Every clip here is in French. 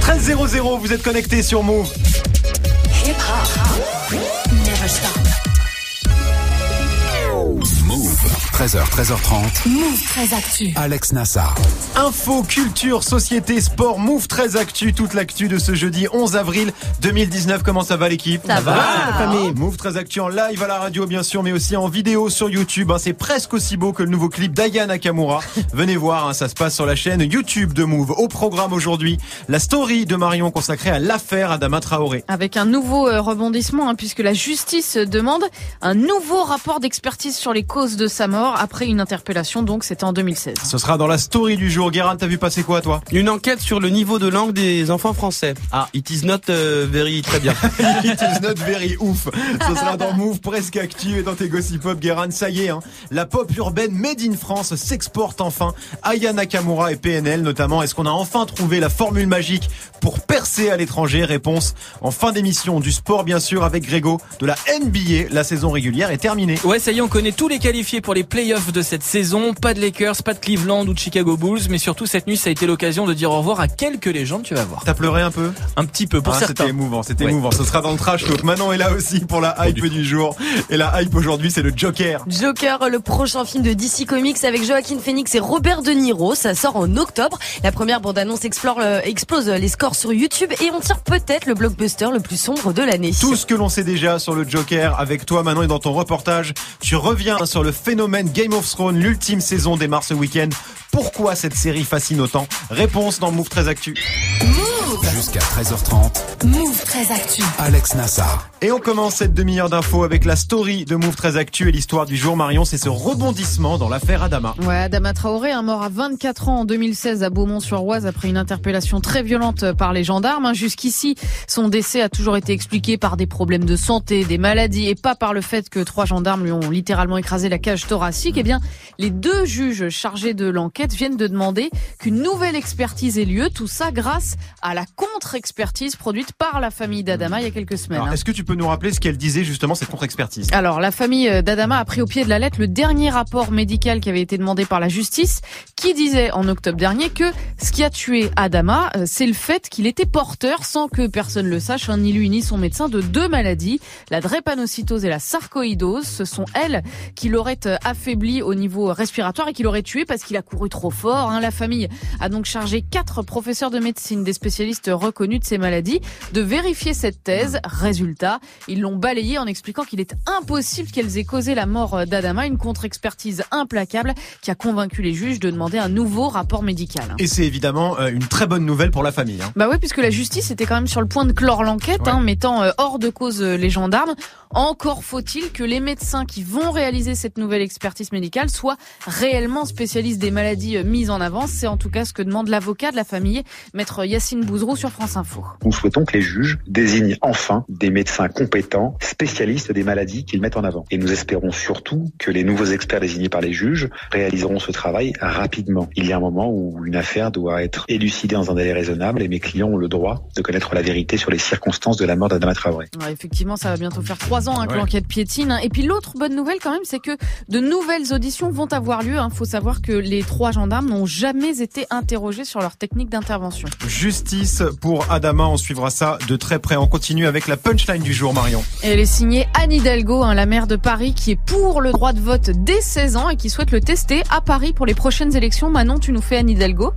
13 0 vous êtes connectés sur Move. 13h, 13h30. Move très actu. Alex Nassar. Info, culture, société, sport, Move très actu, toute l'actu de ce jeudi 11 avril 2019. Comment ça va l'équipe? Ça va. la famille Move très actu en live à la radio bien sûr, mais aussi en vidéo sur YouTube. hein. C'est presque aussi beau que le nouveau clip d'Aya Nakamura. Venez voir, hein, ça se passe sur la chaîne YouTube de Move. Au programme aujourd'hui, la story de Marion consacrée à l'affaire Adama Traoré. Avec un nouveau euh, rebondissement, hein, puisque la justice demande un nouveau rapport d'expertise sur les causes de sa mort après une interpellation, donc c'était en 2016. Ce sera dans la story du jour. Guérin, t'as vu passer quoi toi? Une enquête sur le niveau de langue des enfants français. Ah, it is not euh, very très bien. It is not very ouf. Ce sera dans Move presque actu et dans tes gossip pop Guérin. Ça y est, hein, la pop urbaine made in France s'exporte enfin. Aya Nakamura et PNL notamment. Est-ce qu'on a enfin trouvé la formule magique pour percer à l'étranger? Réponse en fin d'émission du sport bien sûr avec Grégo de la NBA. La saison régulière est terminée. Ouais, ça y est, on connaît tous les qualifiés pour les playoffs de cette saison. Pas de Lakers, pas de Cleveland ou de Chicago Bulls, mais surtout cette nuit, ça a été l'occasion de dire au revoir à quelques légendes, tu vas voir. T'as pleuré un peu Un petit peu pour Ah, certains. C'était émouvant, c'était Ouais. émouvant. Ce sera dans le trash talk. Manon est là aussi pour la hype du jour. Et la hype aujourd'hui, c'est le Joker. Joker, le prochain film de DC Comics avec Joaquin Phoenix et Robert De Niro. Ça sort en octobre. La première bande-annonce explore, euh, explose les scores sur YouTube et on tire peut-être le blockbuster le plus sombre de l'année. Tout ce que l'on sait déjà sur le Joker avec toi Manon et dans ton reportage, tu reviens sur le phénomène Game of Thrones, l'ultime saison démarre ce week-end. Pourquoi cette série fascine autant Réponse dans Move très Actu. Jusqu'à 13h30. Move très actu. Alex Nassar. Et on commence cette demi-heure d'infos avec la story de Move très Actu et l'histoire du jour Marion, c'est ce rebondissement dans l'affaire Adama. Ouais, Adama Traoré, un mort à 24 ans en 2016 à Beaumont-sur-Oise après une interpellation très violente par les gendarmes. hein. Jusqu'ici, son décès a toujours été expliqué par des problèmes de santé, des maladies et pas par le fait que trois gendarmes lui ont littéralement écrasé la cage thoracique. Eh bien, les deux juges chargés de l'enquête viennent de demander qu'une nouvelle expertise ait lieu. Tout ça grâce à la contre-expertise produite par la famille d'Adama il y a quelques semaines. Alors, hein. est-ce que tu peux nous rappeler ce qu'elle disait justement cette contre-expertise? Alors, la famille euh, d'Adama a pris au pied de la lettre le dernier rapport médical qui avait été demandé par la justice, qui disait en octobre dernier que ce qui a tué Adama, euh, c'est le fait qu'il était porteur, sans que personne le sache, hein, ni lui ni son médecin, de deux maladies, la drépanocytose et la sarcoïdose. Ce sont elles qui l'auraient euh, affaibli au niveau respiratoire et qui l'auraient tué parce qu'il a couru trop fort. hein. La famille a donc chargé quatre professeurs de médecine, des spécialistes reconnus de ces maladies, de vérifier cette thèse. Résultat, ils l'ont balayé en expliquant qu'il est impossible qu'elles aient causé la mort d'Adama, une contre-expertise implacable qui a convaincu les juges de demander un nouveau rapport médical. Et c'est évidemment euh, une très bonne nouvelle pour la famille. hein. Bah oui, puisque la justice était quand même sur le point de clore l'enquête, Ouais. hein, mettant euh, hors de cause euh, les gendarmes. Encore faut-il que les médecins qui vont réaliser cette nouvelle expertise médicale soient réellement spécialistes des maladies euh, mises en avant. C'est en tout cas ce que demande l'avocat de la famille, maître Yacine Bouzrou sur France Info. Nous souhaitons que les juges désignent enfin des médecins compétents, spécialistes des maladies qu'ils mettent en avant. Et nous espérons surtout que les nouveaux experts désignés par les juges réaliseront ce travail rapidement. Il y a un moment où une affaire doit être élucidée dans un délai raisonnable et mes clients ont le droit de connaître la vérité sur les circonstances de la mort d'Adama Traoré. Ouais, effectivement, ça va bientôt faire trois ans hein, que Ouais. l'enquête piétine. hein. Et puis l'autre bonne nouvelle quand même, c'est que de nouvelles auditions vont avoir lieu. Il faut savoir que les trois gendarmes n'ont jamais été interrogés sur leur technique d'intervention. Justice pour Adama, on suivra ça de très près. On continue avec la punchline du jour Marion. Elle est signée Anne Hidalgo, hein, la maire de Paris, qui est pour le droit de vote dès 16 ans et qui souhaite le tester à Paris pour les prochaines élections. Manon, tu nous fais Anne Hidalgo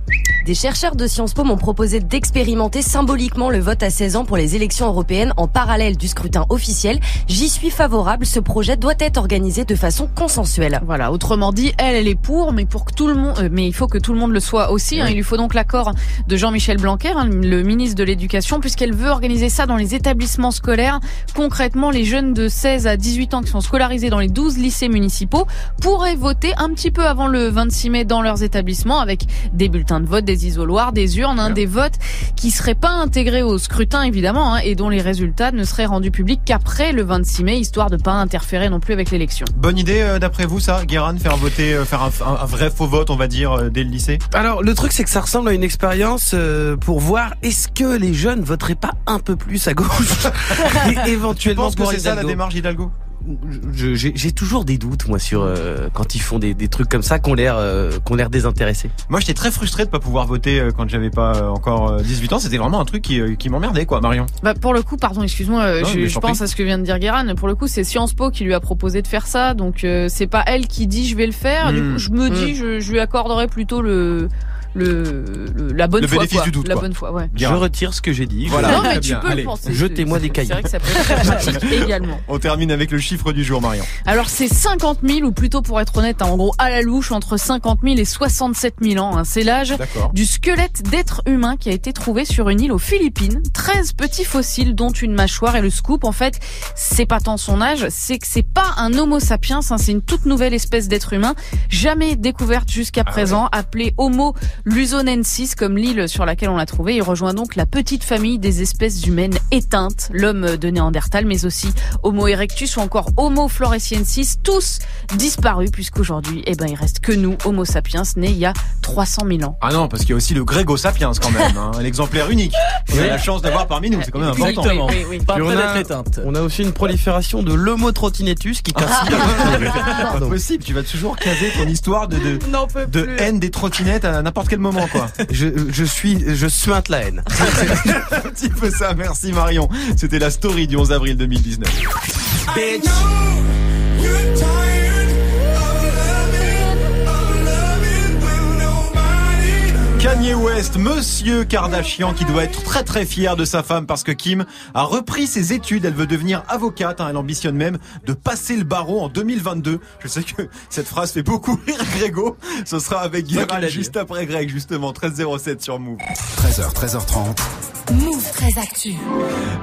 Des chercheurs de Sciences Po m'ont proposé d'expérimenter symboliquement le vote à 16 ans pour les élections européennes en parallèle du scrutin officiel. J'y suis favorable. Ce projet doit être organisé de façon consensuelle. Voilà, autrement dit, elle, elle est pour, mais pour que tout le monde, euh, mais il faut que tout le monde le soit aussi. hein. Il lui faut donc l'accord de Jean-Michel Blanquer, hein, le ministre de l'Éducation, puisqu'elle veut organiser ça dans les établissements scolaires. Concrètement, les jeunes de 16 à 18 ans qui sont scolarisés dans les 12 lycées municipaux pourraient voter un petit peu avant le 26 mai dans leurs établissements avec des bulletins de vote, des isoloirs, des urnes, hein, des votes qui seraient pas intégrés au scrutin évidemment hein, et dont les résultats ne seraient rendus publics qu'après le 26 mai, histoire de pas interférer non plus avec l'élection. Bonne idée euh, d'après vous ça, Guérin, faire voter, euh, faire un, un- un vrai faux vote, on va dire, euh, dès le lycée Alors le truc c'est que ça ressemble à une expérience euh, pour voir est-ce que les jeunes voteraient pas un peu plus à gauche et Tu éventuellement penses que pour c'est ça la démarche Hidalgo je- j'ai toujours des doutes moi sur euh, quand ils font des, des trucs comme ça qu'on l'air euh, qu'on l'air désintéressés. Moi, j'étais très frustré de pas pouvoir voter euh, quand j'avais pas encore euh, 18 ans. C'était vraiment un truc qui, qui m'emmerdait, quoi, Marion. Bah pour le coup, pardon, excuse-moi, je, pense prie. à ce que vient de dire Guérin. Pour le coup, c'est Sciences Po qui lui a proposé de faire ça, donc euh, c'est pas elle qui dit je vais le faire. Du Hmm. coup, je me dis, Hmm. je, je lui accorderais plutôt le, le, le- la bonne Le foi, bénéfice quoi. du doute, la quoi. bonne foi, ouais. Je retire ce que j'ai dit. Voilà. non très mais tu bien. peux Allez, le penser. jetez-moi des cailloux. C'est vrai que ça peut être pratique également. On termine avec le chiffre du jour, Marion. Alors c'est 50 000 ou plutôt pour être honnête, hein, en gros à la louche entre 50 000 et 67 000 ans. hein. C'est l'âge du squelette d'être humain qui a été trouvé sur une île aux Philippines. 13 petits fossiles dont une mâchoire et le scoop. En fait, c'est pas tant son âge, c'est que c'est pas un Homo sapiens, hein, c'est une toute nouvelle espèce d'être humain, jamais découverte jusqu'à présent, appelée Homo lusonensis comme l'île sur laquelle on l'a trouvé. Il rejoint donc la petite famille des espèces humaines éteintes, l'homme de Néandertal, mais aussi Homo erectus ou encore Homo floresiensis, tous disparus puisqu'aujourd'hui, eh ben, il reste que nous, Homo sapiens, nés il y a 300 000 ans. Ah non, parce qu'il y a aussi le Grégo Sapiens quand même, hein, l'exemplaire unique. On a la chance d'avoir parmi nous, c'est quand même important. Exactement. Oui, oui, oui. Pas on a- d'être éteinte. On a aussi une prolifération de l'homo trottinetus qui casse Pas Pardon. possible, tu vas toujours caser ton histoire de, haine des trottinettes à n'importe quel moment, quoi. je, je suis je suinte la haine. un petit peu ça, merci Marion. C'était la story du 11 avril 2019. Kanye West, Monsieur Kardashian, qui doit être très très fier de sa femme parce que Kim a repris ses études. Elle veut devenir avocate. hein. Elle ambitionne même de passer le barreau en 2022. Je sais que cette phrase fait beaucoup rire Grégo. Ce sera avec Guérin juste après Greg, justement. 13.07 sur Move. 13h, 13h30. Move très actu.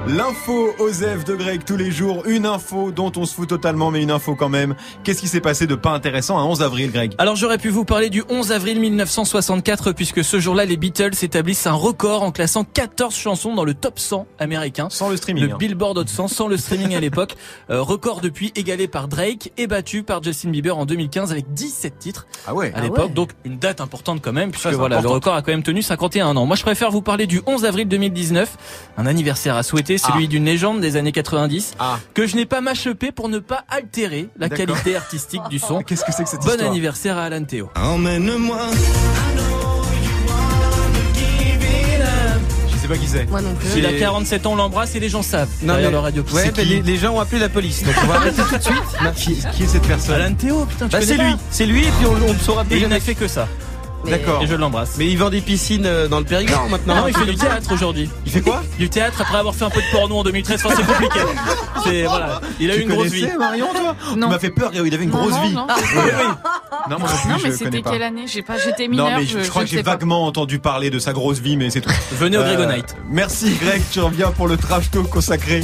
L'info Osef de Greg tous les jours. Une info dont on se fout totalement, mais une info quand même. Qu'est-ce qui s'est passé de pas intéressant à 11 avril, Greg? Alors j'aurais pu vous parler du 11 avril 1964 puisque ce jour-là les Beatles établissent un record en classant 14 chansons dans le top 100 américain. Sans le streaming. Le hein. Billboard Hot 100 sans le streaming à l'époque. Euh, record depuis égalé par Drake et battu par Justin Bieber en 2015 avec 17 titres Ah ouais. à l'époque. Donc une date importante quand même puisque voilà, le record a quand même tenu 51 ans. Moi je préfère vous parler du 11 avril 2019, un anniversaire à souhaiter, celui Ah. d'une légende des années 90 Ah. que je n'ai pas mâchepé pour ne pas altérer la qualité artistique du son. Qu'est-ce que c'est que cette Bon histoire anniversaire à Alan Théo. Je sais pas qui c'est. Moi non plus. Il a 47 ans, on l'embrasse et les gens savent Non, derrière mais- le radio. Ouais, les, les gens ont appelé la police. Donc on va arrêter tout de suite. Qui, qui est cette personne Alan Théo, putain, Bah, c'est lui, c'est lui et puis on, on ne saura Et plus il jamais. n'a fait que ça. D'accord. Et je l'embrasse. Mais il vend des piscines euh, dans le Périgord maintenant. Non, il fait du théâtre aujourd'hui. Il fait quoi? Du théâtre après avoir fait un peu de porno en 2013. Enfin, c'est compliqué. C'est voilà. Il a eu une grosse vie. Marion, toi? Non. M'as fait peur, il avait une grosse vie. non. Moi plus, mais c'était quelle année? J'ai pas, j'étais mineure. Non, mais je, crois que j'ai vaguement entendu parler de sa grosse vie, mais c'est tout. Venez au Euh, Grego Night. Merci Greg, tu reviens pour le trash talk consacré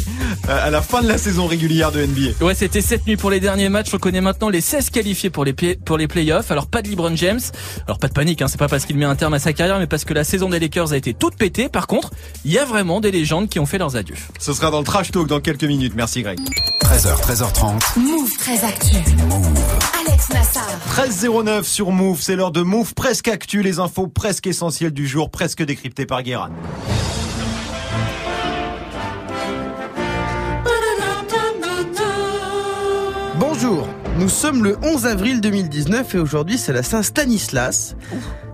euh, à la fin de la saison régulière de NBA. Ouais, c'était cette nuit pour les derniers matchs. On connaît maintenant les 16 qualifiés pour les pour les playoffs. Alors pas de LeBron James. Alors pas de panique, hein. C'est pas parce qu'il met un terme à sa carrière, mais parce que la saison des Lakers a été toute pétée. Par contre, il y a vraiment des légendes qui ont fait leurs adieux. Ce sera dans le trash talk dans quelques minutes. Merci Greg. 13h, 13h30. Move très actu. Alex Nassar. 13.09 sur Move, c'est l'heure de Move presque actu, les infos presque essentielles du jour, presque décryptées par Guérin. Nous sommes le 11 avril 2019 et aujourd'hui c'est la Saint-Stanislas.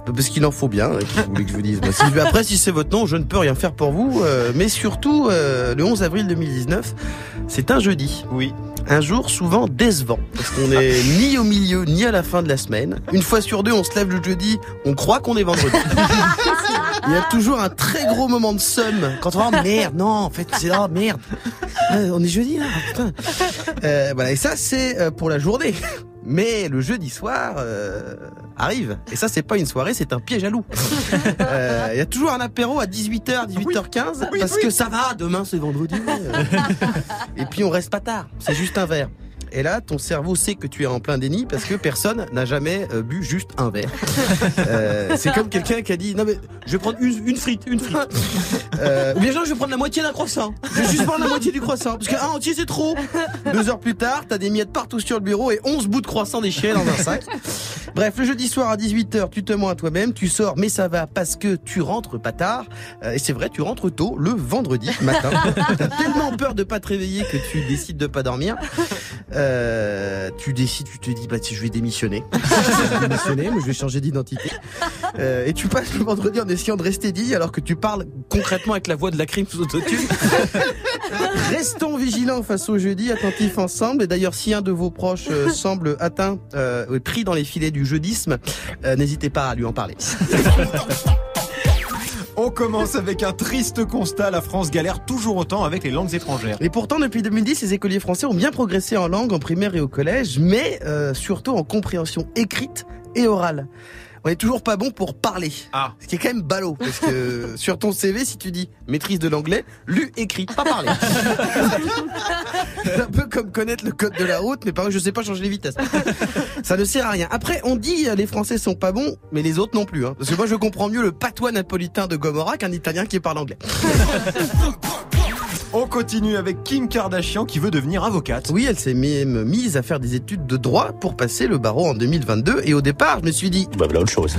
Parce qu'il en faut bien, hein, que vous voulez que je vous dise. Après, si c'est votre nom, je ne peux rien faire pour vous. euh, mais surtout, euh, le 11 avril 2019, c'est un jeudi. Oui. Un jour souvent décevant. Parce qu'on est ni au milieu, ni à la fin de la semaine. Une fois sur deux, on se lève le jeudi, on croit qu'on est vendredi. Il y a toujours un très gros moment de somme. Quand on oh merde, non, en fait, c'est oh merde. Euh, on est jeudi là, putain. Euh, voilà, et ça c'est euh, pour la journée. Mais le jeudi soir euh, arrive. Et ça c'est pas une soirée, c'est un piège à loup. Euh, Il y a toujours un apéro à 18h, 18h15 Oui, parce oui. que ça va, demain c'est vendredi. euh. et puis on reste pas tard, c'est juste un verre. Et là, ton cerveau sait que tu es en plein déni parce que personne n'a jamais euh, bu juste un verre. Euh, c'est comme quelqu'un qui a dit non mais je vais prendre une, une frite, une frite. Euh, ou bien genre je vais prendre la moitié d'un croissant. Je vais juste prendre la moitié du croissant parce qu'un entier c'est trop. Deux heures plus tard, t'as des miettes partout sur le bureau et 11 bouts de croissant déchirés dans un sac. Bref, le jeudi soir à 18h, tu te mens à toi-même, tu sors, mais ça va parce que tu rentres pas tard. Et c'est vrai, tu rentres tôt, le vendredi matin. T'as tellement peur de pas te réveiller que tu décides de pas dormir. Euh, tu décides, tu te dis, bah, je vais démissionner. je vais démissionner, mais je vais changer d'identité. Euh, et tu passes le vendredi en essayant de rester dit alors que tu parles concrètement avec la voix de la crime sous autotune. Restons vigilants face au jeudi, attentifs ensemble. Et d'ailleurs, si un de vos proches euh, semble atteint, pris dans les filets du jeudisme, n'hésitez pas à lui en parler. On commence avec un triste constat. La France galère toujours autant avec les langues étrangères. Et pourtant, depuis 2010, les écoliers français ont bien progressé en langue en primaire et au collège, mais euh, surtout en compréhension écrite et orale. On est toujours pas bon pour parler. Ah. Ce qui est quand même ballot. Parce que sur ton CV, si tu dis maîtrise de l'anglais, lu, écrit, pas parler. C'est un peu comme connaître le code de la route, mais par exemple, je sais pas changer les vitesses. Ça ne sert à rien. Après, on dit euh, les Français sont pas bons, mais les autres non plus. Hein. Parce que moi, je comprends mieux le patois napolitain de Gomorrah qu'un Italien qui parle anglais. On continue avec Kim Kardashian qui veut devenir avocate. Oui, elle s'est même mise à faire des études de droit pour passer le barreau en 2022. Et au départ, je me suis dit, bah voilà autre chose.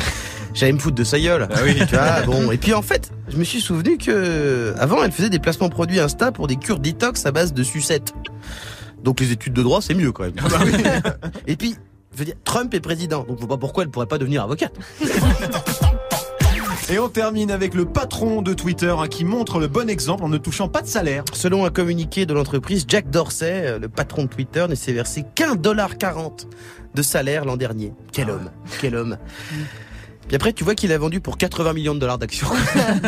J'allais me foutre de sa gueule. Ah oui. Tu vois, bon. Et puis en fait, je me suis souvenu que avant, elle faisait des placements produits Insta pour des cures detox à base de sucettes. Donc les études de droit, c'est mieux quand même. Et puis, je veux dire, Trump est président, donc je vois pas pourquoi elle pourrait pas devenir avocate. Et on termine avec le patron de Twitter hein, qui montre le bon exemple en ne touchant pas de salaire. Selon un communiqué de l'entreprise, Jack Dorsey, euh, le patron de Twitter, ne s'est versé qu'un dollar 40 de salaire l'an dernier. Quel homme, quel homme. Puis après, tu vois qu'il a vendu pour 80 millions de dollars d'actions.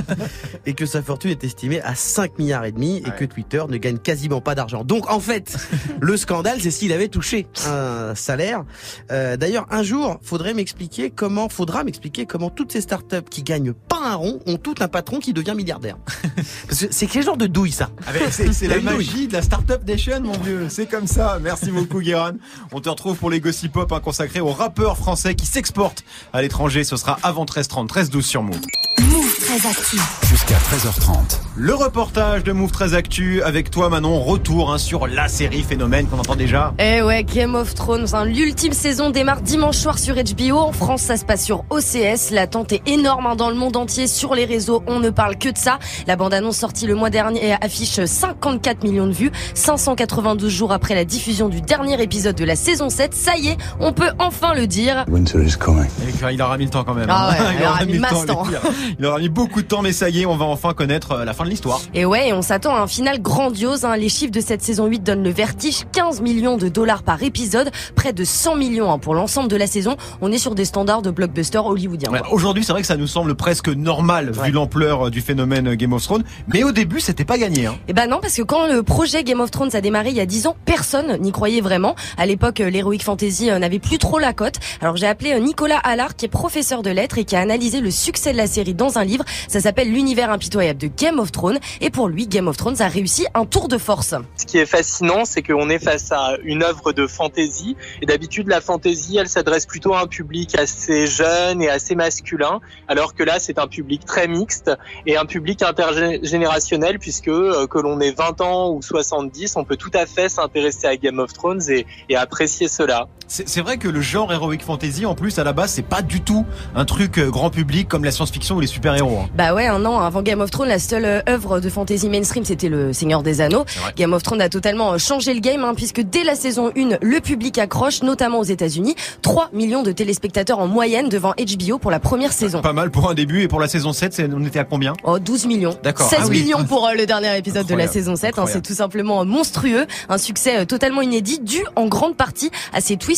et que sa fortune est estimée à 5 milliards et demi et que Twitter ne gagne quasiment pas d'argent. Donc, en fait, le scandale, c'est s'il avait touché un salaire. Euh, D'ailleurs, un jour, faudrait m'expliquer comment, faudra m'expliquer comment toutes ces startups qui gagnent pas un rond ont tout un patron qui devient milliardaire. Parce que c'est quel genre de douille, ça? Ah c'est la douille. magie de la Startup Nation, mon vieux. C'est comme ça. Merci beaucoup, Guéran. On te retrouve pour les Gossip Pop hein, consacrés aux rappeurs français qui s'exportent à l'étranger. Ce sera avant 13h30, 13-12 sur Move. Move très actif. Jusqu'à 13h30. Le reportage de Move très Actu avec toi, Manon. Retour hein, sur la série phénomène qu'on entend déjà. Eh ouais, Game of Thrones, hein. l'ultime saison démarre dimanche soir sur HBO. En France, ça se passe sur OCS. L'attente est énorme hein, dans le monde entier. Sur les réseaux, on ne parle que de ça. La bande-annonce sortie le mois dernier affiche 54 millions de vues. 592 jours après la diffusion du dernier épisode de la saison 7. Ça y est, on peut enfin le dire. Winter is coming. Et il aura mis le temps quand même. Ah hein. ouais, il aura mis le temps. Il aura mis beaucoup de temps, mais ça y est, on va enfin connaître euh, la fin de l'histoire. Et ouais, on s'attend à un final grandiose. hein. Les chiffres de cette saison 8 donnent le vertige. 15 millions de dollars par épisode, près de 100 millions hein, pour l'ensemble de la saison. On est sur des standards de blockbuster hollywoodien. Ouais. Aujourd'hui, c'est vrai que ça nous semble presque normal Ouais. vu l'ampleur euh, du phénomène euh, Game of Thrones. Mais au début, c'était pas gagné. Hein. Eh ben non, parce que quand le projet Game of Thrones a démarré il y a 10 ans, personne n'y croyait vraiment. À l'époque, l'Heroic Fantasy n'avait plus trop la cote. Alors j'ai appelé Nicolas Allard, qui est professeur de lettres et qui a analysé le succès de la série dans un livre. Ça s'appelle L'univers impitoyable de Game of Thrones. Et pour lui, Game of Thrones a réussi un tour de force. Ce qui est fascinant, c'est qu'on est face à une œuvre de fantaisie. Et d'habitude, la fantaisie, elle s'adresse plutôt à un public assez jeune et assez masculin, alors que là, c'est un public très mixte et un public intergénérationnel, puisque euh, que l'on ait 20 ans ou 70, on peut tout à fait s'intéresser à Game of Thrones et, et apprécier cela. C'est vrai que le genre heroic fantasy, en plus, à la base, c'est pas du tout un truc euh, grand public comme la science-fiction ou les super-héros. hein. Bah ouais, un an avant Game of Thrones, la seule euh, œuvre de fantasy mainstream, c'était le Seigneur des Anneaux. Game of Thrones a totalement euh, changé le game, hein, puisque dès la saison 1, le public accroche, notamment aux États-Unis. 3 millions de téléspectateurs en moyenne devant HBO pour la première saison. Pas mal pour un début et pour la saison 7, c'est- on était à combien? Oh, 12 millions. D'accord. 16 Ah oui. millions pour euh, le dernier épisode de la saison 7. hein, c'est tout simplement monstrueux. Un succès euh, totalement inédit, dû en grande partie à ces twists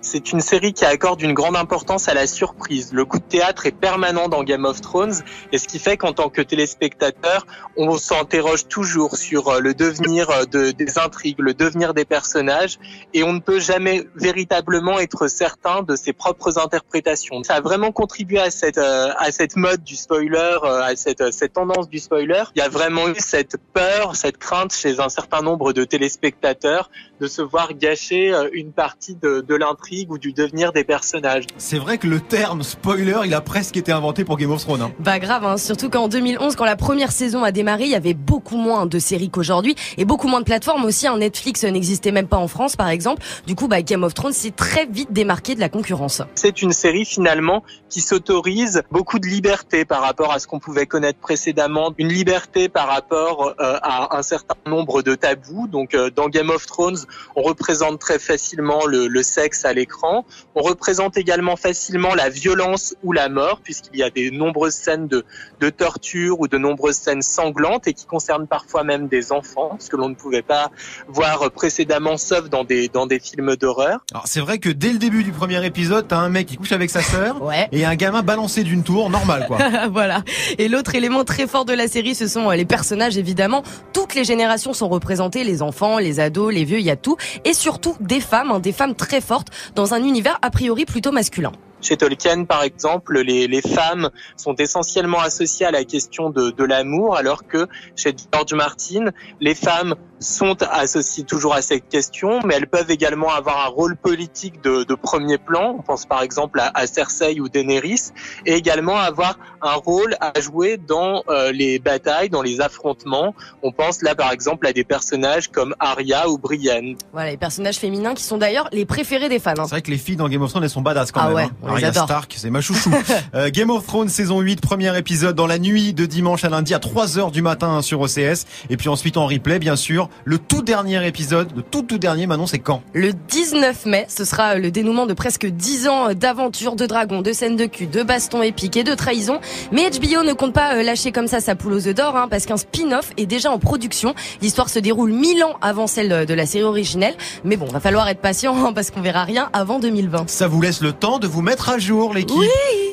C'est une série qui accorde une grande importance à la surprise. Le coup de théâtre est permanent dans Game of Thrones, et ce qui fait qu'en tant que téléspectateur, on s'interroge toujours sur euh, le devenir euh, de, des intrigues, le devenir des personnages, et on ne peut jamais véritablement être certain de ses propres interprétations. Ça a vraiment contribué à cette euh, mode du spoiler, à cette cette tendance du spoiler. Il y a vraiment eu cette peur, cette crainte chez un certain nombre de téléspectateurs de se voir gâcher une partie partie de, de l'intrigue ou du devenir des personnages. C'est vrai que le terme spoiler, il a presque été inventé pour Game of Thrones. Hein. Bah grave, hein, surtout qu'en 2011, quand la première saison a démarré, il y avait beaucoup moins de séries qu'aujourd'hui et beaucoup moins de plateformes aussi. Un Netflix n'existait même pas en France, par exemple. Du coup, bah, Game of Thrones s'est très vite démarqué de la concurrence. C'est une série finalement qui s'autorise beaucoup de liberté par rapport à ce qu'on pouvait connaître précédemment, une liberté par rapport euh, à un certain nombre de tabous. Donc euh, dans Game of Thrones, on représente très facilement le, le sexe à l'écran. On représente également facilement la violence ou la mort, puisqu'il y a des nombreuses scènes de, de torture ou de nombreuses scènes sanglantes et qui concernent parfois même des enfants, ce que l'on ne pouvait pas voir précédemment, sauf dans des dans des films d'horreur. Alors c'est vrai que dès le début du premier épisode, t'as un mec qui couche avec sa sœur Ouais. et un gamin balancé d'une tour, normal quoi. voilà. Et l'autre élément très fort de la série, ce sont euh, les personnages, évidemment. Toutes les générations sont représentées, les enfants, les ados, les vieux, il y a tout. Et surtout des femmes, hein, des très fortes, dans un univers a priori plutôt masculin. Chez Tolkien, par exemple, les, les femmes sont essentiellement associées à la question de, de l'amour, alors que chez George Martin, les femmes sont associées toujours à cette question, mais elles peuvent également avoir un rôle politique de, de premier plan. On pense par exemple à, à Cersei ou Daenerys, et également avoir un rôle à jouer dans euh, les batailles, dans les affrontements. On pense là par exemple à des personnages comme Arya ou Brienne. Voilà, les personnages féminins qui sont d'ailleurs les préférés des fans. hein. C'est vrai que les filles dans Game of Thrones elles sont badass quand Ah même. ouais, hein. on les Arya adore. Stark, c'est ma chouchou. Euh, Game of Thrones saison 8, premier épisode dans la nuit de dimanche à lundi à 3h du matin hein, sur OCS. Et puis ensuite en replay bien sûr. Le tout dernier épisode, le tout tout dernier Manon c'est quand? Le 19 mai, ce sera le dénouement de presque 10 ans d'aventures, de dragons, de scènes de cul, de bastons épiques et de trahison. Mais HBO ne compte pas euh, lâcher comme ça sa poule aux œufs d'or, hein, parce qu'un spin-off est déjà en production. L'histoire se déroule 1000 ans avant celle de la série originelle. Mais bon, va falloir être patient, hein, parce qu'on verra rien avant 2020. Ça vous laisse le temps de vous mettre à jour l'équipe. Oui.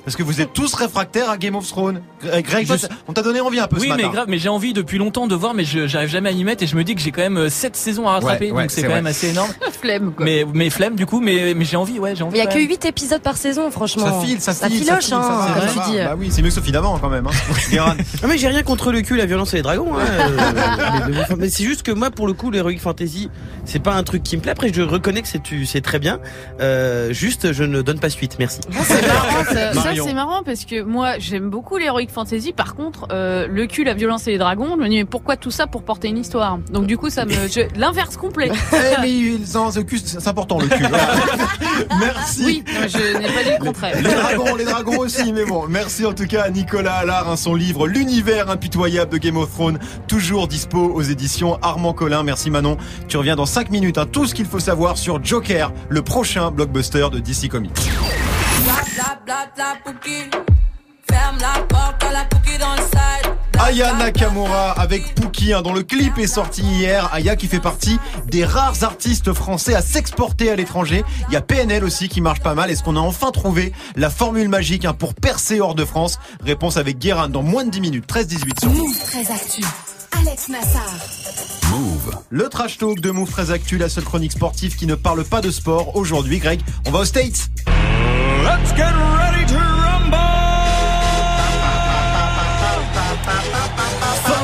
Parce que vous êtes tous réfractaires à Game of Thrones. Greg, on t'a donné envie un peu Oui, ce mais matin. grave, mais j'ai envie depuis longtemps de voir, mais je j'arrive jamais à m'y mettre et je me dis que j'ai quand même 7 saisons à rattraper, Ouais, ouais, donc c'est quand vrai. même assez énorme. Flemme, quoi. Mais mais flemme du coup, mais mais j'ai envie, ouais, j'ai envie. Il y a que même. 8 épisodes par saison, franchement. Ça file, ça file, filoche, file, hein, ça tu dis. Bah oui, c'est mieux que Sophie d'avant quand même. Hein. Guérin. Ah mais j'ai rien contre le cul, la violence et les dragons. Hein. Euh, mais, mais c'est juste que moi, pour le coup, l'heroic fantasy, c'est pas un truc qui me plaît. Après, je reconnais que c'est tu- c'est très bien. Euh, juste, je ne donne pas suite. Merci. Ah, c'est marrant, ça, ça, c'est marrant parce que moi j'aime beaucoup l'heroic fantasy. Par contre, euh, le cul, la violence et les dragons, je me dis mais pourquoi tout ça pour porter une histoire? Donc du coup ça me je- l'inverse complet. Eh, mais ils ont ce cul, c'est important le cul. Merci. Oui, non, je n'ai pas dit le contraire. Les dragons, les dragons aussi, mais bon. Merci en tout cas à Nicolas Allard, hein, son livre L'univers impitoyable de Game of Thrones, toujours dispo aux éditions Armand Collin. Merci Manon. Tu reviens dans 5 minutes. hein, tout ce qu'il faut savoir sur Joker, le prochain blockbuster de DC Comics. Ferme la porte à la cookie dans le side. Aya Nakamura avec Pookie, hein, dont le clip est sorti hier. Aya qui fait partie des rares artistes français à s'exporter à l'étranger. Il y a PNL aussi qui marche pas mal. Est-ce qu'on a enfin trouvé la formule magique hein, pour percer hors de France? Réponse avec Guérin dans moins de 10 minutes. 13-18 sur Move très actu. Alex Nassar. Move. Le trash talk de Move très actu, la seule chronique sportive qui ne parle pas de sport. Aujourd'hui, Greg, on va aux States. Fin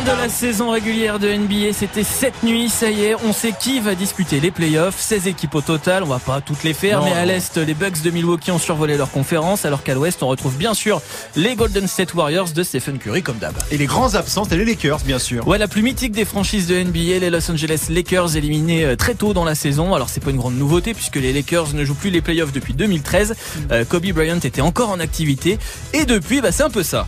de la saison régulière de NBA, c'était cette nuit, ça y est, on sait qui va disputer les playoffs, 16 équipes au total, on va pas toutes les faire, Non, mais à l'Est, les Bucks de Milwaukee ont survolé leur conférence, alors qu'à l'Ouest, on retrouve bien sûr les Golden State Warriors de Stephen Curry comme d'hab. Et les grands absents, c'est les Lakers, bien sûr. Ouais, la plus mythique des franchises de NBA, les Los Angeles Lakers éliminés euh, très tôt dans la saison. Alors c'est pas une grande nouveauté puisque les Lakers ne jouent plus les playoffs depuis 2013. Euh, Kobe Bryant était encore en activité et depuis, bah c'est un peu ça.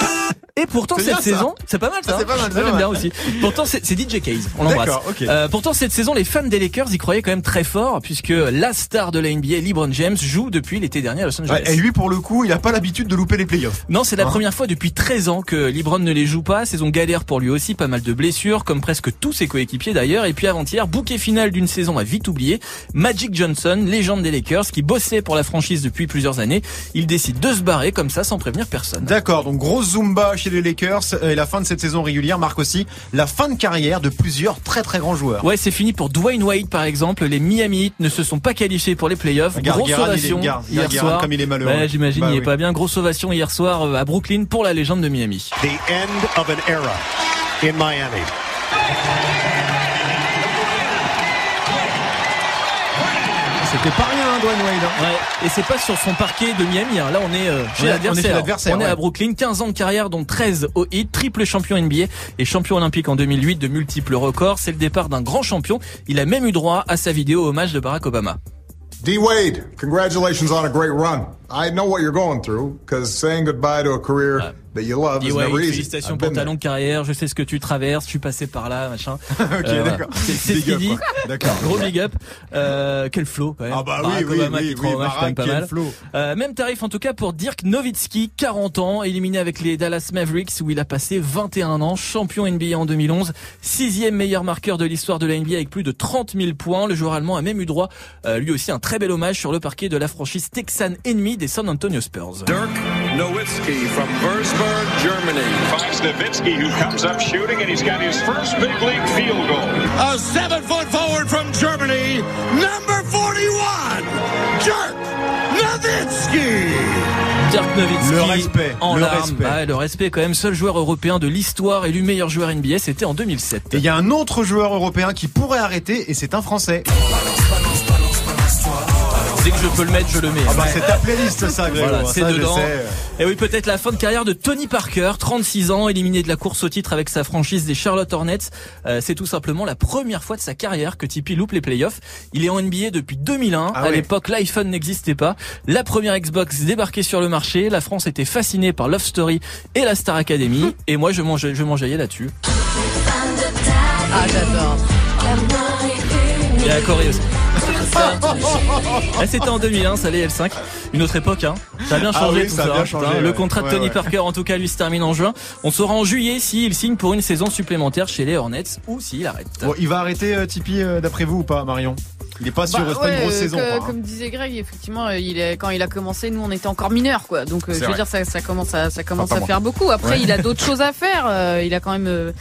Et pourtant cette bien, ça. saison, c'est pas mal ça. Ah, c'est pas mal, pas j'aime bien aussi. Pourtant c'est DJ Case, on l'embrasse. D'accord, ok. Euh, pourtant cette saison, les fans des Lakers y croyaient quand même très fort puisque la star de la NBA, LeBron James, joue depuis l'été dernier à Los Angeles. Ouais, et lui, pour le coup, il a pas l'habitude de louper les playoffs. Non, c'est la Hein première fois depuis 13 ans que LeBron ne les joue pas. Saison galère pour lui aussi, pas mal de blessures, comme presque tous ses coéquipiers d'ailleurs. Et puis avant-hier, bouquet final d'une saison à vite oublié. Magic Johnson, légende des Lakers, qui bossait pour la franchise depuis plusieurs années, il décide de se barrer comme ça sans prévenir personne. D'accord, donc grosse Zumba chez les Lakers euh, et la fin de cette saison régulière marque aussi la fin de carrière de plusieurs très très grands joueurs. Ouais, c'est fini pour Dwayne White par exemple. Les Miami Heat ne se sont pas qualifiés pour les playoffs. Grosse ovation hier soir. Comme il est malheureux. J'imagine bah, il est pas bien. Grosse ovation hier soir euh, à Brooklyn pour la légende de Miami. Miami. C'était pas rien. Dwayne Wade. Ouais, et c'est pas sur son parquet de Miami. hein. Là, on est euh, chez On est- on On à Brooklyn. 15 ans de carrière, dont 13 au hit, triple champion NBA et champion olympique en 2008, de multiples records. C'est le départ d'un grand champion. Il a même eu droit à sa vidéo hommage de Barack Obama. D Wade, congratulations on a great run. I know what you're going through because saying goodbye to a career that you love is ouais, never easy. félicitations pour ta longue carrière. Je sais ce que tu traverses. Je suis passé par là, machin. Ok, Euh, d'accord. C'est ce qu'il dit. D'accord. Gros big up. Euh, quel flow quand même. Ah bah Barack oui, oui, Obama oui, qui oui, quand même pas mal. Euh, même tarif en tout cas pour Dirk Nowitzki, 40 ans, éliminé avec les Dallas Mavericks où il a passé 21 ans, champion NBA en 2011, sixième meilleur marqueur de l'histoire de la NBA avec plus de 30 000 points. Le joueur allemand a même eu droit, euh, lui aussi, un très bel hommage sur le parquet de la franchise texan ennemie des San Antonio Spurs. Dirk Nowitzki from Würzburg, Germany. Finds Nowitzki, who comes up shooting, and he's got his first big league field goal. A seven foot forward from Germany, number 41, Dirk Nowitzki. Dirk Nowitzki. Le respect, En le larmes. respect. Ouais, le respect quand même. Seul joueur européen de l'histoire élu meilleur joueur NBA, c'était en 2007. Et il y a un autre joueur européen qui pourrait arrêter et c'est un Français. Dès que je peux le mettre, je le mets. Ah bah c'est ta playlist ça, Grégo. Voilà, c'est dedans. Et oui, peut-être la fin de carrière de Tony Parker, 36 ans, éliminé de la course au titre avec sa franchise des Charlotte Hornets. Euh, c'est tout simplement la première fois de sa carrière que Tipeee loupe les playoffs. Il est en NBA depuis 2001. Ah à l'époque, l'iPhone n'existait pas. La première Xbox débarquait sur le marché. La France était fascinée par Love Story et la Star Academy. et moi, je m'enjaillais je m'enjaillais là-dessus. Ah, j'adore. Il y a la Corée aussi. Ah, C'était en 2001, ça allait L5. Une autre époque, hein. Ça a bien Ah changé oui, tout ça a ça. bien hein, changé, putain. ouais. Le contrat de Tony ouais. Parker, en tout cas, lui se termine en juin. On saura en juillet s'il signe pour une saison supplémentaire chez les Hornets ou s'il arrête. Bon, il va arrêter euh, Tipeee euh, d'après vous ou pas, Marion? Il est pas sûr, Bah, c'est pas une grosse euh, saison. que- quoi, hein. Comme disait Greg, effectivement, il est, quand il a commencé, nous on était encore mineurs, quoi. Donc euh, je veux vrai. dire, ça, ça commence à, ça commence pas à moi. faire beaucoup. Après, Ouais. il a d'autres choses à faire. euh, il a quand même, euh,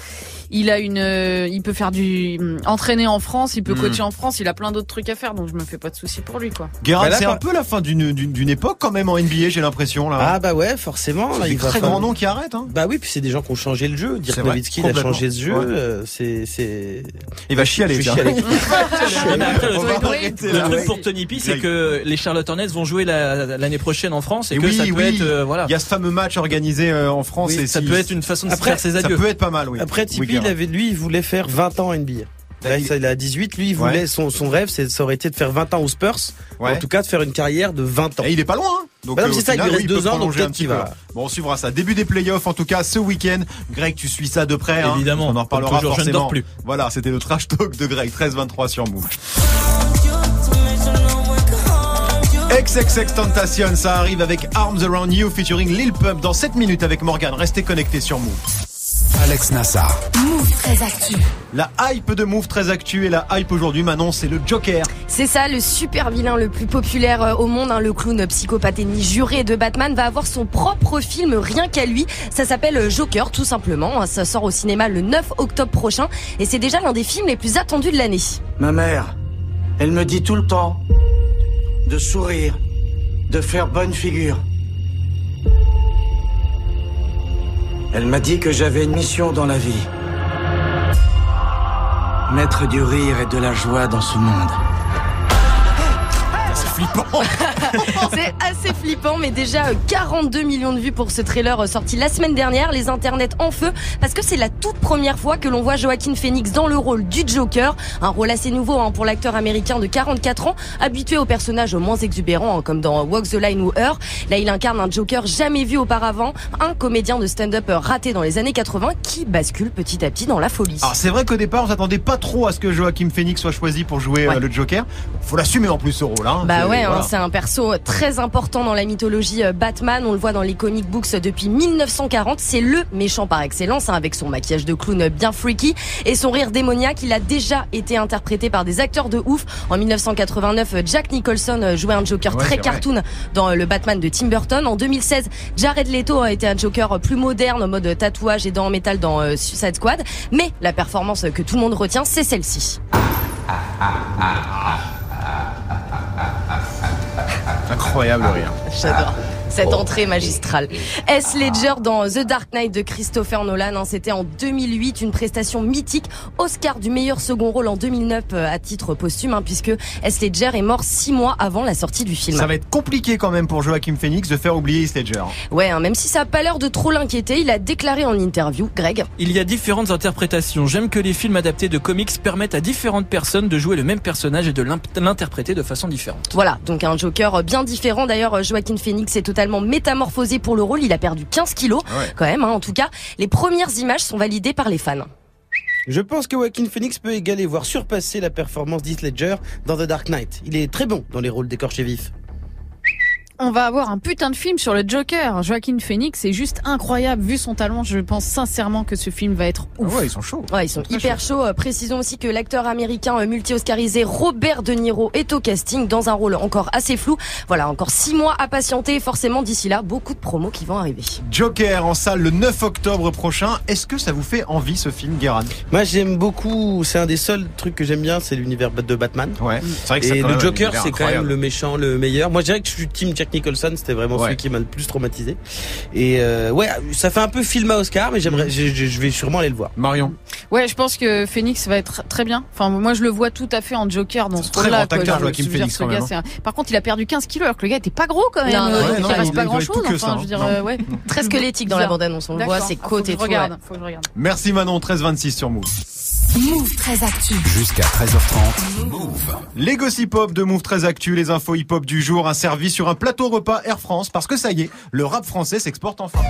il a une, euh, il peut faire du hum, entraîner en France, il peut Mm. coacher en France. Il a plein d'autres trucs à faire, donc je me fais pas de soucis pour lui, quoi. Bah c'est un peu la fin d'une d'une d'une époque quand même en NBA, j'ai l'impression là. Ah bah ouais, forcément. C'est là, des il très falloir- grands noms qui arrêtent. Hein. Bah oui, puis c'est des gens qui ont changé le jeu. Dirk C'est Nowitzki il a changé ce jeu. Ouais. euh, C'est c'est. Il va chialer. Je tiens. chiale. Non, mais après, le truc- pour Tony P, c'est que les Charlotte Hornets vont jouer la- l'année prochaine en France et, que ça peut être, euh, voilà. Il y a ce fameux match organisé euh, en France et ça peut être une façon de faire ses ça adieux. peut être pas mal, oui. Après Tipeee. Il avait lui, il voulait faire 20 ans NBA. Là, il- ça, il a 18, lui, il Ouais. voulait son, son rêve, c'est ça aurait été de faire 20 ans aux Spurs. Ouais. En tout cas, de faire une carrière de 20 ans. Et il est pas loin. Hein donc, Bah non, c'est ça, il lui final, reste oui, deux peut ans, donc prolonger un peut-être petit qu'il peu. va- Bon, on suivra ça. Début des playoffs, en tout cas, ce week-end. Greg, tu suis ça de près. hein. Évidemment. On en reparlera toujours, je ne forcément. dors plus. Voilà, c'était le trash talk de Greg, 13-23 sur Move. XXX Tentation, ça arrive avec Arms Around You featuring Lil Pump dans 7 minutes avec Morgan. Restez connectés sur Move. Alex Nassar. Move très actu. La hype de Move très actu et la hype aujourd'hui, Manon, c'est le Joker. C'est ça, le super vilain le plus populaire euh, au monde, hein, le clown psychopathe ennemi juré de Batman, va avoir son propre film rien qu'à lui. Ça s'appelle euh, Joker, tout simplement. Ça sort au cinéma le 9 octobre prochain et c'est déjà l'un des films les plus attendus de l'année. Ma mère, elle me dit tout le temps de sourire, de faire bonne figure. Elle m'a dit que j'avais une mission dans la vie. Mettre du rire et de la joie dans ce monde. C'est flippant. C'est assez flippant, mais déjà euh, 42 millions de vues pour ce trailer euh, sorti la semaine dernière. Les internets en feu, parce que c'est la toute première fois que l'on voit Joaquin Phoenix dans le rôle du Joker. Un rôle assez nouveau hein, pour l'acteur américain de 44 ans, habitué aux personnages moins exubérants, hein, comme dans Walk the Line ou Her. Là, il incarne un Joker jamais vu auparavant, un comédien de stand-up euh, raté dans les années 80 qui bascule petit à petit dans la folie. Alors c'est vrai qu'au départ on s'attendait pas trop à ce que Joachim Phoenix soit choisi pour jouer euh, Ouais. le Joker. Faut l'assumer en plus ce rôle. Hein. Bah Ouais, hein, voilà. c'est un perso très important dans la mythologie euh, Batman. On le voit dans les comic books depuis 1940. C'est le méchant par excellence, hein, avec son maquillage de clown bien freaky et son rire démoniaque. Il a déjà été interprété par des acteurs de ouf. En 1989, Jack Nicholson euh, jouait un Joker Ouais, très vrai. cartoon dans euh, le Batman de Tim Burton. En 2016, Jared Leto a été un Joker plus moderne en mode tatouage et dents en métal dans euh, Suicide Squad. Mais la performance que tout le monde retient, c'est celle-ci. Incroyable le rire. J'adore. Cette entrée magistrale. S. Ledger dans The Dark Knight de Christopher Nolan. hein, C'était en 2008, une prestation mythique. Oscar du meilleur second rôle en 2009 euh, à titre posthume, hein, puisque S. Ledger est mort six mois avant la sortie du film. Ça va être compliqué quand même pour Joachim Phoenix de faire oublier Heath Ledger. Ouais, hein, même si ça a pas l'air de trop l'inquiéter, il a déclaré en interview, Greg. Il y a différentes interprétations. J'aime que les films adaptés de comics permettent à différentes personnes de jouer le même personnage et de l'interpréter de façon différente. Voilà, donc un Joker bien différent. D'ailleurs, Joaquin Phoenix est totalement métamorphosé pour le rôle. Il a perdu 15 kilos, Ouais. quand même. hein. En tout cas, les premières images sont validées par les fans. Je pense que Joaquin Phoenix peut égaler, voire surpasser la performance d'Heath Ledger dans The Dark Knight. Il est très bon dans les rôles d'écorché vif. On va avoir un putain de film sur le Joker. Joaquin Phoenix est juste incroyable. Vu son talent, je pense sincèrement que ce film va être ouf. Ah ouais, ils sont chauds. Ouais, ils sont hyper chauds. Euh, Précisons aussi que l'acteur américain euh, multi-oscarisé Robert De Niro est au casting dans un rôle encore assez flou. Voilà, encore six mois à patienter. Forcément, d'ici là, beaucoup de promos qui vont arriver. Joker en salle le 9 octobre prochain. Est-ce que ça vous fait envie ce film, Guéran Moi, j'aime beaucoup. C'est un des seuls trucs que j'aime bien, c'est l'univers de Batman. Ouais. C'est vrai que Et le Joker, c'est quand même le méchant, le meilleur. Moi, je dirais que je suis team Jack Nicholson. C'était vraiment Ouais. celui qui m'a le plus traumatisé. Et euh, ouais, ça fait un peu film à Oscar, mais j'aimerais, je, je- je vais sûrement aller le voir. Marion. Ouais, je pense que Phoenix va être très bien. Enfin, moi, je le vois tout à fait en Joker dans ce très rôle-là. grand quoi. acteur, Phoenix, quand gars, même, un- Par contre, il a perdu 15 kilos alors que le gars était pas gros quand même. Non, non, euh, ouais, donc non, il reste il- pas grand-chose. Enfin, hein. je veux dire, Non. euh, ouais. Très squelettique dans la bande-annonce. On le voit, ses côtes et tout. Merci Manon, 13-26 sur Move. Move très actu. Jusqu'à 13h30. Move. Les gossip hop de Move très Actu, les infos hip hop du jour, un service sur un plateau repas Air France, parce que ça y est, le rap français s'exporte enfin.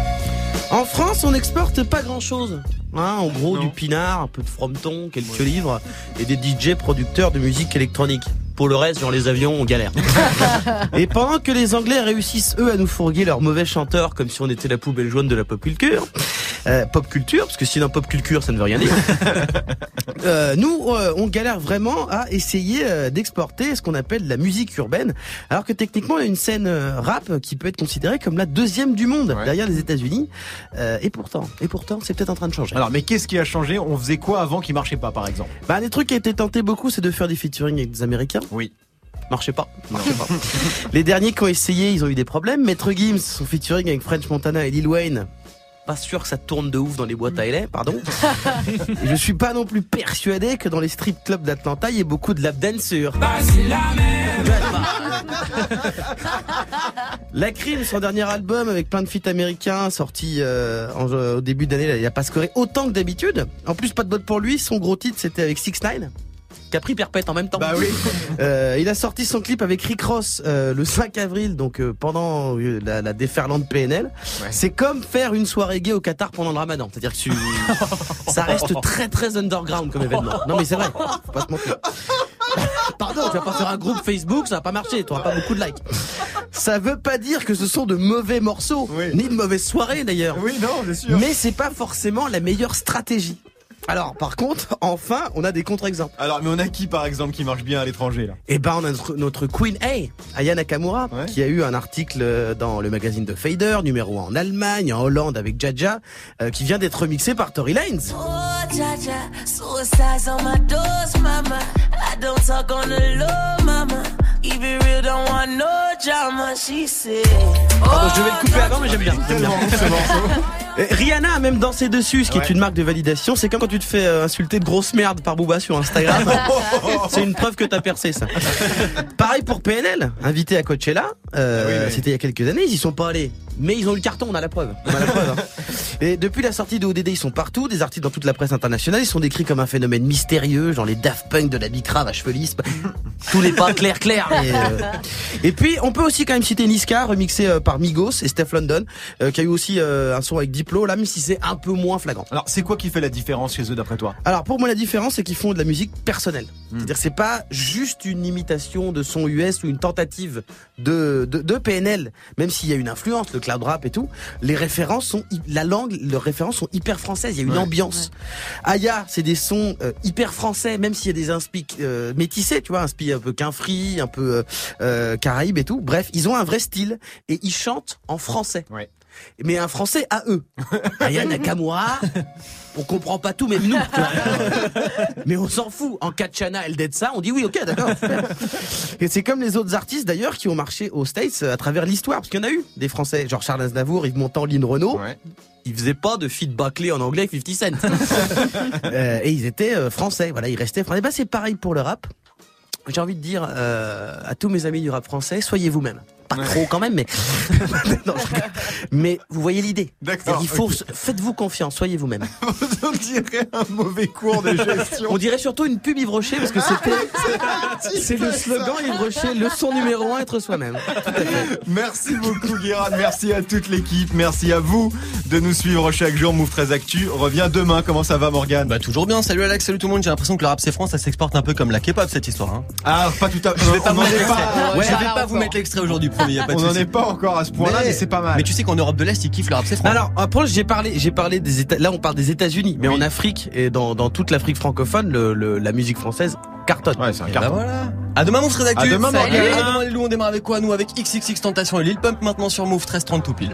En France, on n'exporte pas grand-chose. Hein, en gros, du pinard, un peu de frometon, quelques livres et des DJ producteurs de musique électronique. Pour le reste, genre les avions, on galère. et pendant que les Anglais réussissent eux à nous fourguer leurs mauvais chanteurs comme si on était la poubelle jaune de la pop culture, euh, pop culture, parce que sinon pop culture ça ne veut rien dire. Euh, nous, euh, on galère vraiment à essayer euh, d'exporter ce qu'on appelle la musique urbaine, alors que techniquement, il y a une scène euh, rap qui peut être considérée comme la deuxième du monde derrière les États-Unis. Euh, et pourtant, et pourtant, c'est peut-être en train de changer. Alors, mais qu'est-ce qui a changé? On faisait quoi avant qui marchait pas, par exemple? Bah, des trucs qui a été tenté beaucoup, c'est de faire des featuring avec des Américains. Oui. Marchait pas. Marchait pas. Les derniers qui ont essayé, ils ont eu des problèmes. Maître Gims, son featuring avec French Montana et Lil Wayne. Pas sûr que ça tourne de ouf dans les boîtes à LA, pardon. Et je suis pas non plus persuadé que dans les strip clubs d'Atlanta, il y ait beaucoup de lap dancers. La Crime, son dernier album avec plein de feats américains, sorti euh, en- au début d'année, il a pas scoré autant que d'habitude. En plus, pas de bol pour lui, son gros titre c'était avec 6 9 pris perpète en même temps. Bah oui. Euh, il a sorti son clip avec Rick Ross euh, le 5 avril, donc euh, pendant la, la déferlante PNL. C'est comme faire une soirée gay au Qatar pendant le Ramadan. C'est-à-dire que tu- ça reste très très underground comme événement. Non mais c'est vrai, faut pas se mentir. Pardon, tu vas pas faire un groupe Facebook, ça va pas marcher, tu auras pas beaucoup de likes. Ça veut pas dire que ce sont de mauvais morceaux, ni de mauvaises soirées d'ailleurs. Oui, non, bien sûr. Mais c'est pas forcément la meilleure stratégie. Alors, par contre, enfin, on a des contre-exemples. Alors, mais on a qui, par exemple, qui marche bien à l'étranger, là? Eh ben, on a notre, notre Queen A, Aya Nakamura, qui a eu un article dans le magazine de Fader, numéro 1 en Allemagne, en Hollande avec Jaja, euh, qui vient d'être remixé par Tory Lanez. Oh, Jaja, suicide's on my doors, mama. I don't talk on the low, mama. Even real don't want no drama, she said. Pardon, je devais le couper avant, mais j'aime bien. j'aime bien. Euh, Rihanna a même dansé dessus, ce qui est une marque de validation. C'est comme quand tu te fais euh, insulter de grosse merde par Booba sur Instagram. C'est une preuve que t'as percé, ça. Pareil pour PNL, invité à Coachella. euh, Ah oui, oui. C'était il y a quelques années, ils y sont pas allés. Mais ils ont eu le carton, on a la preuve. On a la preuve, hein. Et depuis la sortie de ODD, ils sont partout, des artistes dans toute la presse internationale. Ils sont décrits comme un phénomène mystérieux, genre les Daft Punk de la bicrave à cheveux lisses. Tous les pas clair clair. mais, euh, Et puis on peut aussi quand même citer Niska, remixé par Migos et Steph London, euh, qui a eu aussi un son avec Diplo, là même si c'est un peu moins flagrant. Alors, c'est quoi qui fait la différence chez eux, d'après toi? Alors pour moi la différence c'est qu'ils font de la musique personnelle. C'est-à-dire que c'est pas juste une imitation de son US ou une tentative de, de, de PNL, même s'il y a une influence, le cloud rap et tout, les références sont, la langue, les références sont hyper françaises, il y a une Ouais. ambiance. Aya, c'est des sons euh, hyper français, même s'il y a des inspi euh, métissés, tu vois, inspi un peu quinfri, un peu euh, euh, caraïbe et tout. Bref, ils ont un vrai style et ils chantent en français. Mais un français à eux. Aya Nakamura, on comprend pas tout, même nous. mais on s'en fout. En Kachana, elle dead ça, on dit oui, ok, d'accord. Et c'est comme les autres artistes d'ailleurs qui ont marché aux States à travers l'histoire, parce qu'il y en a eu des Français, genre Charles Aznavour, Yves Montand, Lynn Renault. Ils faisaient pas de feedback clé en anglais avec 50 Cent. Euh, et ils étaient euh, français, voilà, ils restaient français. Bah, c'est pareil pour le rap. J'ai envie de dire euh, à tous mes amis du rap français, soyez vous-même. Pas trop quand même, mais Non, je rigole. mais vous voyez l'idée. D'accord, Il faut faites-vous confiance, soyez vous-même. On dirait un mauvais cours de gestion. On dirait surtout une pub Yves Rocher parce que c'était c'est le slogan Yves Rocher, leçon numéro un être soi-même. Merci beaucoup Guérin, merci à toute l'équipe, merci à vous de nous suivre chaque jour. Move 13 Actu revient demain. Comment ça va Morgane Bah toujours bien, salut Alex, salut tout le monde. J'ai l'impression que le rap c'est France, ça s'exporte un peu comme la K-pop cette histoire. Hein. Ah, pas tout à fait. Je vais pas On vous mettre l'extrait aujourd'hui, promis. Y a pas de On n'en est pas encore à ce point-là, mais, c'est pas mal. Mais tu sais qu'en Europe de l'Est, ils kiffent le rap c'est France. Alors après j'ai parlé j'ai parlé des États là on parle des États-Unis mais en Afrique et dans, dans toute l'Afrique francophone le, le- la musique française cartonne. Ouais, c'est un Et bah voilà. À demain Move 13 Actu. À demain. Morgane. À demain les loups, on démarre avec quoi Nous avec XXX Tentation et Lil Pump maintenant sur Move 13 30 tout pile.